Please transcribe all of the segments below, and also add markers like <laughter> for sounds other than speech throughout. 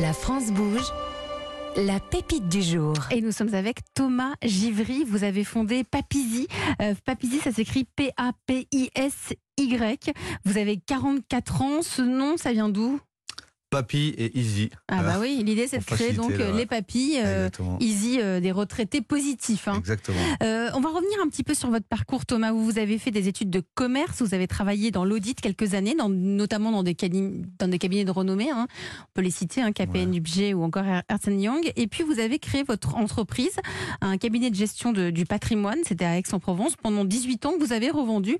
La France bouge. La pépite du jour. Et nous sommes avec Thomas Givry. Vous avez fondé Papizy. Euh, ça s'écrit P-A-P-I-S-Y. Vous avez 44 ans. Ce nom, ça vient d'où? Papy et Easy. Ah bah oui, l'idée c'est de créer donc euh, ouais. les papilles, euh, Exactement. easy, euh, des retraités positifs. hein. Exactement. Euh, on va revenir un petit peu sur votre parcours, Thomas. Où vous avez fait des études de commerce, vous avez travaillé dans l'audit quelques années, dans- notamment dans des, dans des cabinets de renommée. hein. On peut les citer, hein, KPN, ou encore Ernst Young. Et puis vous avez créé votre entreprise, un cabinet de gestion de- du patrimoine. C'était à Aix-en-Provence pendant 18 ans que vous avez revendu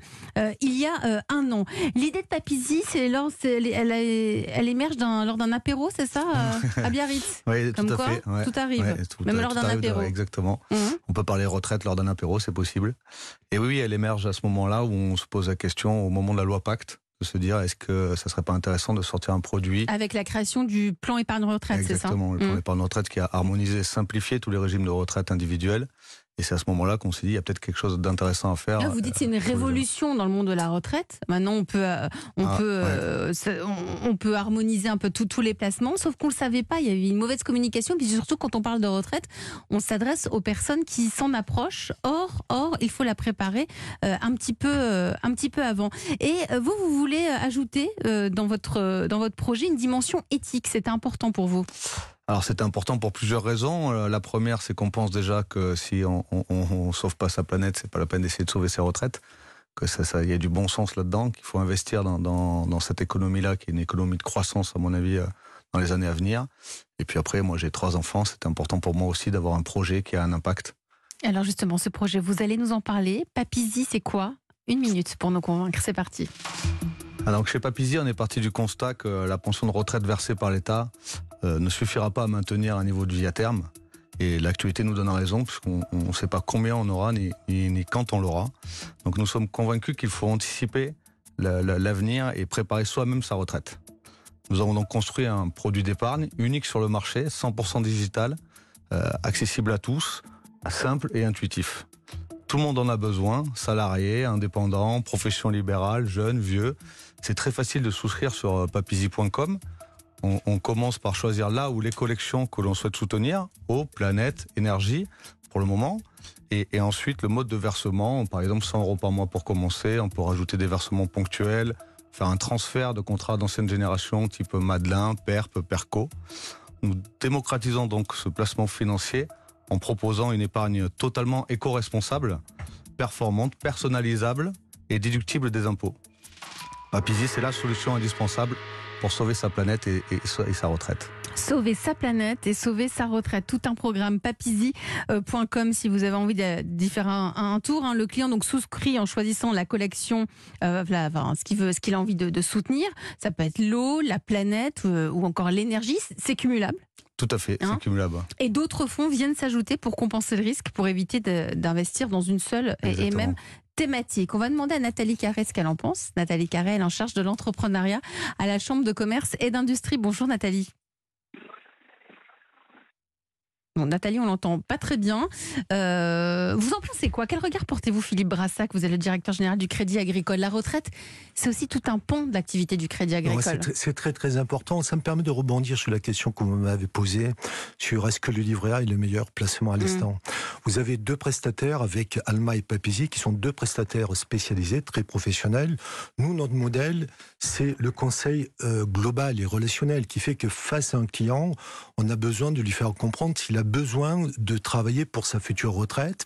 il y a un an. L'idée de Papizy, c'est elle, elle émerge d'un- lors d'un apéro, c'est ça, euh, à Biarritz. <laughs> Oui, Comme tout à quoi, fait. ouais. tout arrive, Ouais, tout- même lors d'un apéro. exactement. Mhm. On peut parler retraite lors d'un apéro, c'est possible. Et oui, elle émerge à ce moment-là où on se pose la question, au moment de la loi Pacte, de se dire est-ce que ça serait pas intéressant de sortir un produit Avec la création du plan épargne retraite, c'est ça? Exactement, le plan Mhm. d'épargne retraite qui a harmonisé, simplifié tous les régimes de retraite individuels. Et c'est à ce moment-là qu'on s'est dit, il y a peut-être quelque chose d'intéressant à faire. Là, vous dites c'est une euh, jeunes. révolution dans le monde de la retraite. Maintenant, on peut, euh, on Ah, peut, ouais. euh, on, peut harmoniser un peu tout- tous les placements, sauf qu'on le savait pas. Il y a eu une mauvaise communication. Puis surtout, quand on parle de retraite, on s'adresse aux personnes qui s'en approchent. Or, or, il faut la préparer un petit peu, un petit peu avant. Et vous, vous voulez ajouter dans votre, dans votre projet une dimension éthique. C'est important pour vous. Alors c'est important pour plusieurs raisons. Euh, La première, c'est qu'on pense déjà que si on, on sauve pas sa planète, c'est pas la peine d'essayer de sauver ses retraites. Que ça, y a du bon sens là-dedans, qu'il faut investir dans, dans, dans cette économie-là, qui est une économie de croissance à mon avis euh, dans les années à venir. Et puis après, moi j'ai trois enfants, c'est important pour moi aussi d'avoir un projet qui a un impact. Alors justement, ce projet, vous allez nous en parler. Papizy, c'est quoi? Une minute pour nous convaincre. C'est parti. Ah, donc chez Papizy, on est parti du constat que la pension de retraite versée par l'État ne suffira pas à maintenir un niveau de vie à terme. Et l'actualité nous donne raison, puisqu'on ne sait pas combien on aura ni, quand on l'aura. Donc nous sommes convaincus qu'il faut anticiper la- la- l'avenir et préparer soi-même sa retraite. Nous avons donc construit un produit d'épargne unique sur le marché, 100% digital, euh, accessible à tous, simple et intuitif. Tout le monde en a besoin, salariés, indépendants, profession libérale, jeunes, vieux. C'est très facile de souscrire sur euh, papizy.com. On, commence par choisir là où les collections que l'on souhaite soutenir, eau, planète, énergie, pour le moment. Et, et ensuite, le mode de versement, par exemple 100 euros par mois pour commencer. On peut rajouter des versements ponctuels, faire un transfert de contrats d'ancienne génération type Madelin, PERP, PERCO. Nous démocratisons donc ce placement financier en proposant une épargne totalement éco-responsable, performante, personnalisable et déductible des impôts. Papizy, c'est la solution indispensable pour sauver sa planète et, et sa- et sa retraite. Sauver sa planète et sauver sa retraite. Tout un programme papizy.com si vous avez envie de- d'y faire un, un tour. hein. Le client donc souscrit en choisissant la collection, euh, enfin, ce qu'il veut, ce qu'il a envie de, de soutenir. Ça peut être l'eau, la planète euh, ou encore l'énergie. C'est cumulable. Tout à fait, Hein c'est cumulable. Et d'autres fonds viennent s'ajouter pour compenser le risque, pour éviter d'investir dans une seule et- même thématique. On va demander à Nathalie Carré ce qu'elle en pense. Nathalie Carré, elle est en charge de l'entrepreneuriat à la Chambre de commerce et d'industrie. Bonjour Nathalie. Bon, Nathalie, on l'entend pas très bien. Euh, vous en pensez quoi? Quel regard portez-vous, Philippe Brassac? Vous êtes le directeur général du Crédit Agricole. La retraite, c'est aussi tout un pont de l'activité du Crédit Agricole. C'est très, très important. Ça me permet de rebondir sur la question que vous m'avez posée sur est-ce que le livret A est le meilleur placement à Mm. l'instant? Vous avez deux prestataires avec Alma et Papizy qui sont deux prestataires spécialisés, très professionnels. Nous, notre modèle, c'est le conseil euh, global et relationnel qui fait que face à un client, on a besoin de lui faire comprendre s'il a besoin de travailler pour sa future retraite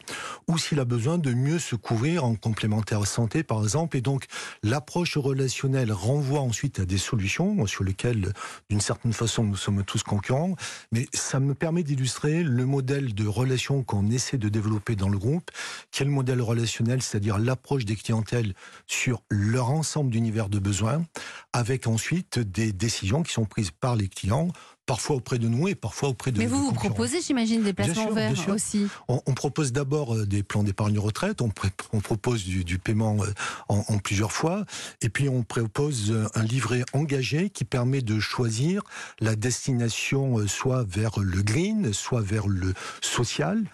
ou s'il a besoin de mieux se couvrir en complémentaire santé, par exemple. Et donc, l'approche relationnelle renvoie ensuite à des solutions sur lesquelles, d'une certaine façon, nous sommes tous concurrents. Mais ça me permet d'illustrer le modèle de relation qu'on essaie de développer dans le groupe, le modèle relationnel, c'est-à-dire l'approche des clientèles sur leur ensemble d'univers de besoins, avec ensuite des décisions qui sont prises par les clients, parfois auprès de nous et parfois auprès de Mais vous, vous proposez, j'imagine, des placements sûr, verts aussi. On, on propose d'abord euh, des plans d'épargne retraite, on, propose du, du paiement euh, en, en plusieurs fois, et puis on propose euh, un livret engagé qui permet de choisir la destination soit vers le green, soit vers le social,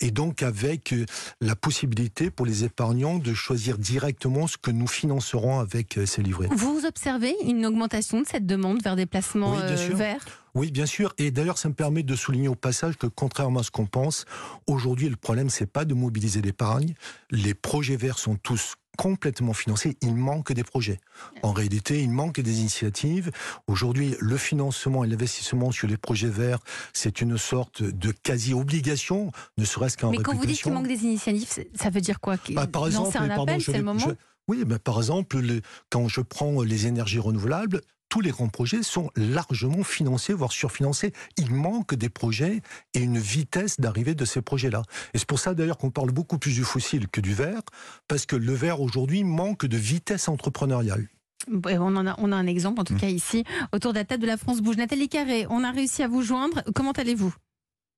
et donc avec la possibilité pour les épargnants de choisir directement ce que nous financerons avec ces livrets. Vous observez une augmentation de cette demande vers des placements Oui, bien sûr. verts? Oui, bien sûr. Et d'ailleurs, ça me permet de souligner au passage que, contrairement à ce qu'on pense, aujourd'hui, le problème, c'est pas de mobiliser l'épargne. Les projets verts sont tous complètement financés. Il manque des projets. En réalité, il manque des initiatives. Aujourd'hui, le financement et l'investissement sur les projets verts, c'est une sorte de quasi-obligation, ne serait-ce qu'en Mais quand vous dites qu'il manque des initiatives, ça veut dire quoi bah, Par exemple, un appel, c'est le moment Oui, bah, par exemple, quand je prends les énergies renouvelables, tous les grands projets sont largement financés, voire surfinancés. Il manque des projets et une vitesse d'arrivée de ces projets-là. Et c'est pour ça d'ailleurs qu'on parle beaucoup plus du fossile que du vert, parce que le vert aujourd'hui manque de vitesse entrepreneuriale. On, en a, on a un exemple, en tout mmh. cas ici, autour de la table de la France Bouge. Nathalie Carré, on a réussi à vous joindre. Comment allez-vous?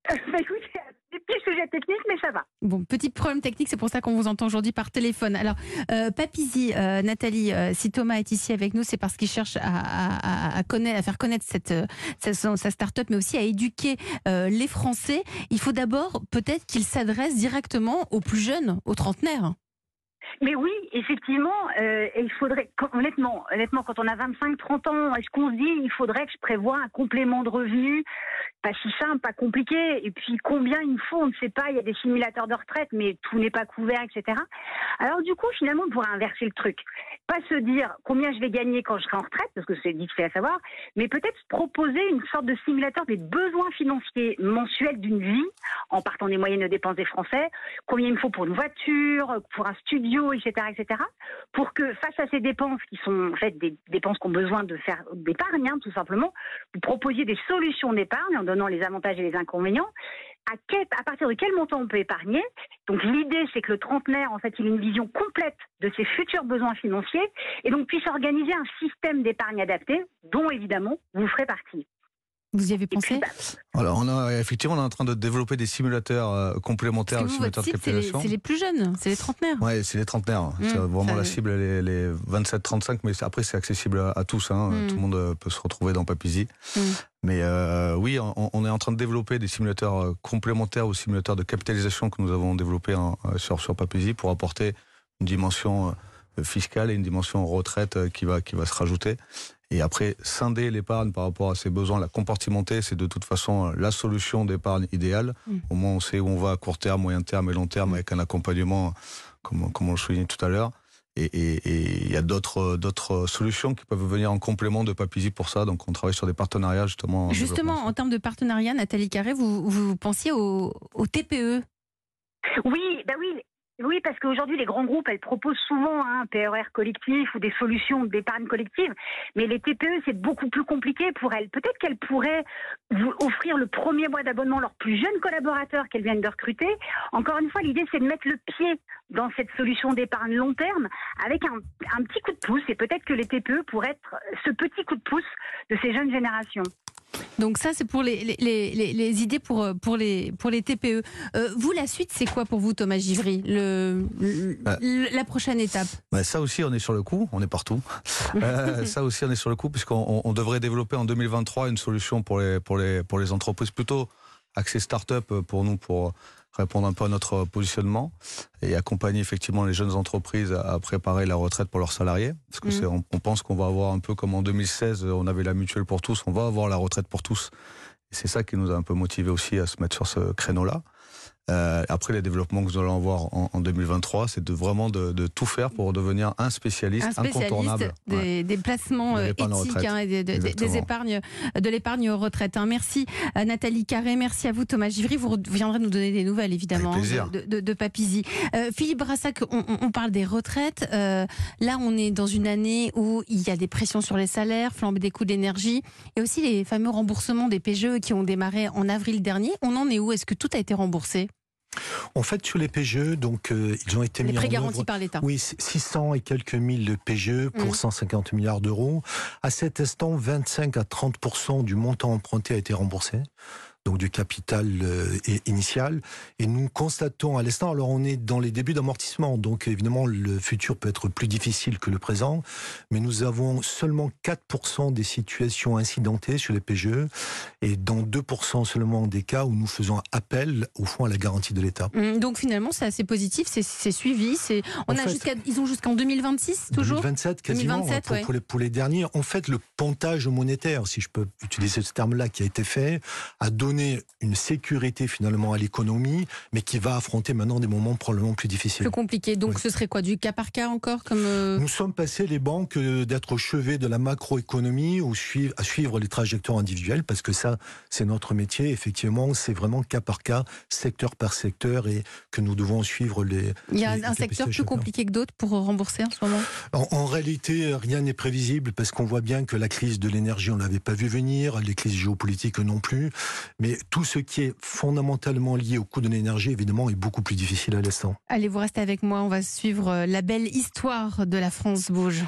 <laughs> Bah, sujet technique, mais ça va. Bon, petit problème technique, c'est pour ça qu'on vous entend aujourd'hui par téléphone. Alors, euh, Papizi, euh, Nathalie, euh, si Thomas est ici avec nous, c'est parce qu'il cherche à, faire connaître cette, sa start-up, mais aussi à éduquer les Français. Il faut d'abord peut-être qu'il s'adresse directement aux plus jeunes, aux trentenaires. Mais oui, effectivement, euh, il faudrait, honnêtement, honnêtement, quand on a 25-30 ans, est-ce qu'on se dit, il faudrait que je prévoie un complément de revenu, pas si simple, pas compliqué, et puis combien il me faut, on ne sait pas, il y a des simulateurs de retraite, mais tout n'est pas couvert, etc. Alors du coup, finalement, on pourrait inverser le truc. Pas se dire combien je vais gagner quand je serai en retraite, parce que c'est difficile à savoir, mais peut-être proposer une sorte de simulateur des besoins financiers mensuels d'une vie, en partant des moyennes dépenses des Français, combien il me faut pour une voiture, pour un studio, etc., etc., pour que face à ces dépenses qui sont en fait des dépenses qui ont besoin de faire d'épargne, hein, tout simplement, vous proposiez des solutions d'épargne en donnant les avantages et les inconvénients. À, partir de quel montant on peut épargner Donc l'idée, c'est que le trentenaire, en fait, il ait une vision complète de ses futurs besoins financiers et donc puisse organiser un système d'épargne adapté, dont évidemment vous ferez partie. Vous y avez pensé? Alors, on a, effectivement, on est en train de développer des simulateurs euh, complémentaires aux simulateurs de capitalisation. C'est les, plus jeunes, c'est les trentenaires. Oui, c'est les trentenaires. Mmh, c'est vraiment la cible, les, les 27-35, mais après, c'est accessible à, tous. Hein. Mmh. Tout le monde euh, peut se retrouver dans Papizy. Mmh. Mais euh, oui, on, est en train de développer des simulateurs complémentaires aux simulateurs de capitalisation que nous avons développés sur, sur Papizy pour apporter une dimension fiscale et une dimension retraite qui va, qui va se rajouter. Et après, scinder l'épargne par rapport à ses besoins, la compartimenter, c'est de toute façon la solution d'épargne idéale. Mm. Au moins, on sait où on va à court terme, moyen terme et long terme avec un accompagnement, comme, comme on le soulignait tout à l'heure. Et il y a d'autres d'autres solutions qui peuvent venir en complément de Papizy pour ça. Donc on travaille sur des partenariats justement. justement, en termes de partenariat, Nathalie Carré, vous, vous pensiez au, au TPE oui, bah oui, oui, parce qu'aujourd'hui, les grands groupes, elles proposent souvent un PRR collectif ou des solutions d'épargne collective, mais les TPE, c'est beaucoup plus compliqué pour elles. Peut-être qu'elles pourraient vous offrir le premier mois d'abonnement à leurs plus jeunes collaborateurs qu'elles viennent de recruter. Encore une fois, l'idée, c'est de mettre le pied dans cette solution d'épargne long terme avec un, un petit coup de pouce, et peut-être que les TPE pourraient être ce petit coup de pouce de ces jeunes générations. Donc ça, c'est pour les, les, idées pour, pour, les, pour les TPE. Euh, vous, la suite, c'est quoi pour vous, Thomas Givry le, bah. La prochaine étape? Bah, Ça aussi, on est sur le coup, on est partout. <laughs> Euh, ça aussi, on est sur le coup, puisqu'on devrait développer en 2023 une solution pour les, pour les, pour les entreprises plutôt axée start-up pour nous, pour répondre un peu à notre positionnement et accompagner effectivement les jeunes entreprises à préparer la retraite pour leurs salariés. Parce que mmh. on, pense qu'on va avoir un peu comme en 2016, on avait la mutuelle pour tous, on va avoir la retraite pour tous. Et c'est ça qui nous a un peu motivé aussi à se mettre sur ce créneau-là. Euh, après, les développements que nous allons avoir en, en 2023, c'est de vraiment de, de, tout faire pour devenir un spécialiste, un spécialiste incontournable des, des placements de euh, éthiques hein, et de, des épargnes, de l'épargne retraite. Hein. Merci à Nathalie Carré, merci à vous Thomas Givry. Vous viendrez nous donner des nouvelles évidemment hein, de, de, Papizy. Euh, Philippe Brassac, on, on, parle des retraites. Euh, là, on est dans une année où il y a des pressions sur les salaires, flambée des coûts d'énergie et aussi les fameux remboursements des PGE qui ont démarré en avril dernier. On en est où? Est-ce que tout a été remboursé? En fait, sur les PGE, donc euh, ils ont été les mis prêts garantis par l'État. Oui, 600 et quelques mille PGE pour 150 mmh. milliards d'euros. À cet instant, 25 à 30% du montant emprunté a été remboursé. Donc du capital euh, initial. Et nous constatons à l'instant, alors on est dans les débuts d'amortissement, donc évidemment le futur peut être plus difficile que le présent, mais nous avons seulement 4% des situations incidentées sur les PGE et dans 2% seulement des cas où nous faisons appel au fond à la garantie de l'État. Hum, donc finalement c'est assez positif, c'est suivi, a ils ont jusqu'en 2026 toujours? 2027 quasiment pour, les, pour les derniers. En fait le pontage monétaire, si je peux utiliser ce terme-là, qui a été fait, a donné une sécurité finalement à l'économie, mais qui va affronter maintenant des moments probablement plus difficiles. Plus compliqués. Donc ce serait quoi Du cas par cas encore comme euh, Nous sommes passés les banques euh, d'être au chevet de la macroéconomie ou à suivre les trajectoires individuelles, parce que ça, c'est notre métier. Effectivement, c'est vraiment cas par cas, secteur par secteur, et que nous devons suivre les. Il y a un secteur plus compliqué que d'autres pour rembourser en ce moment? En réalité, rien n'est prévisible parce qu'on voit bien que la crise de l'énergie, on l'avait pas vu venir, les crises géopolitiques non plus. Mais tout ce qui est fondamentalement lié au coût de l'énergie, évidemment, est beaucoup plus difficile à l'instant. Allez, vous restez avec moi. On va suivre la belle histoire de la France bouge.